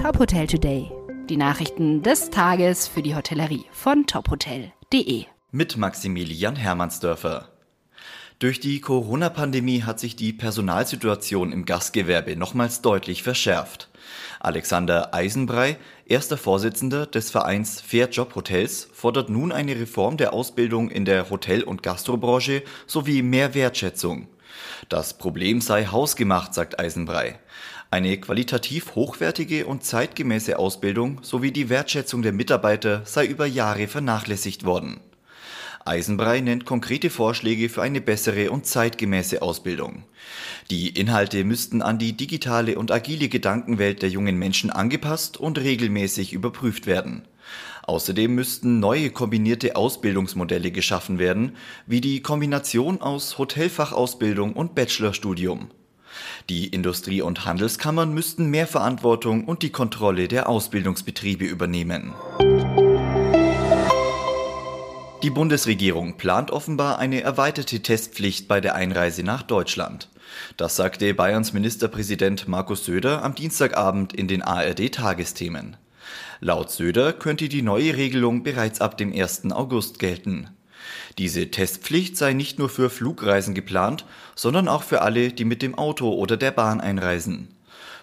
Top Hotel Today. Die Nachrichten des Tages für die Hotellerie von tophotel.de. Mit Maximilian Hermannsdörfer. Durch die Corona-Pandemie hat sich die Personalsituation im Gastgewerbe nochmals deutlich verschärft. Alexander Eisenbrei, erster Vorsitzender des Vereins Fair Job Hotels, fordert nun eine Reform der Ausbildung in der Hotel- und Gastrobranche sowie mehr Wertschätzung. Das Problem sei hausgemacht, sagt Eisenbrei. Eine qualitativ hochwertige und zeitgemäße Ausbildung sowie die Wertschätzung der Mitarbeiter sei über Jahre vernachlässigt worden. Eisenbrei nennt konkrete Vorschläge für eine bessere und zeitgemäße Ausbildung. Die Inhalte müssten an die digitale und agile Gedankenwelt der jungen Menschen angepasst und regelmäßig überprüft werden. Außerdem müssten neue kombinierte Ausbildungsmodelle geschaffen werden, wie die Kombination aus Hotelfachausbildung und Bachelorstudium. Die Industrie- und Handelskammern müssten mehr Verantwortung und die Kontrolle der Ausbildungsbetriebe übernehmen. Die Bundesregierung plant offenbar eine erweiterte Testpflicht bei der Einreise nach Deutschland. Das sagte Bayerns Ministerpräsident Markus Söder am Dienstagabend in den ARD-Tagesthemen. Laut Söder könnte die neue Regelung bereits ab dem 1. August gelten. Diese Testpflicht sei nicht nur für Flugreisen geplant, sondern auch für alle, die mit dem Auto oder der Bahn einreisen.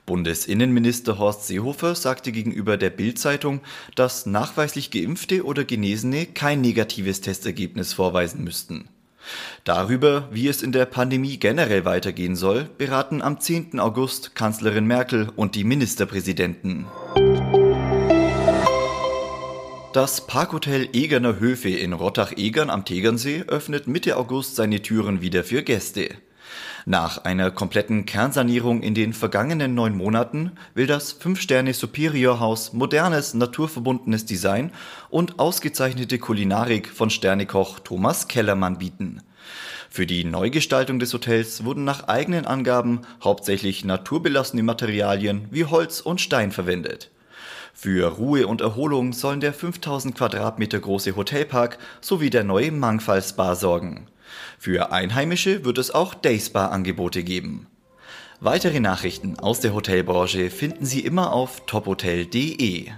Bundesinnenminister Horst Seehofer sagte gegenüber der Bild-Zeitung, dass nachweislich Geimpfte oder Genesene kein negatives Testergebnis vorweisen müssten. Darüber, wie es in der Pandemie generell weitergehen soll, beraten am 10. August Kanzlerin Merkel und die Ministerpräsidenten. Das Parkhotel Egerner Höfe in Rottach-Egern am Tegernsee öffnet Mitte August seine Türen wieder für Gäste. Nach einer kompletten Kernsanierung in den vergangenen neun Monaten will das Fünf-Sterne Superior Haus modernes, naturverbundenes Design und ausgezeichnete Kulinarik von Sternekoch Thomas Kellermann bieten. Für die Neugestaltung des Hotels wurden nach eigenen Angaben hauptsächlich naturbelassene Materialien wie Holz und Stein verwendet. Für Ruhe und Erholung sollen der 5000 Quadratmeter große Hotelpark sowie der neue Mangfall Spa sorgen. Für Einheimische wird es auch Dayspa-Angebote geben. Weitere Nachrichten aus der Hotelbranche finden Sie immer auf tophotel.de.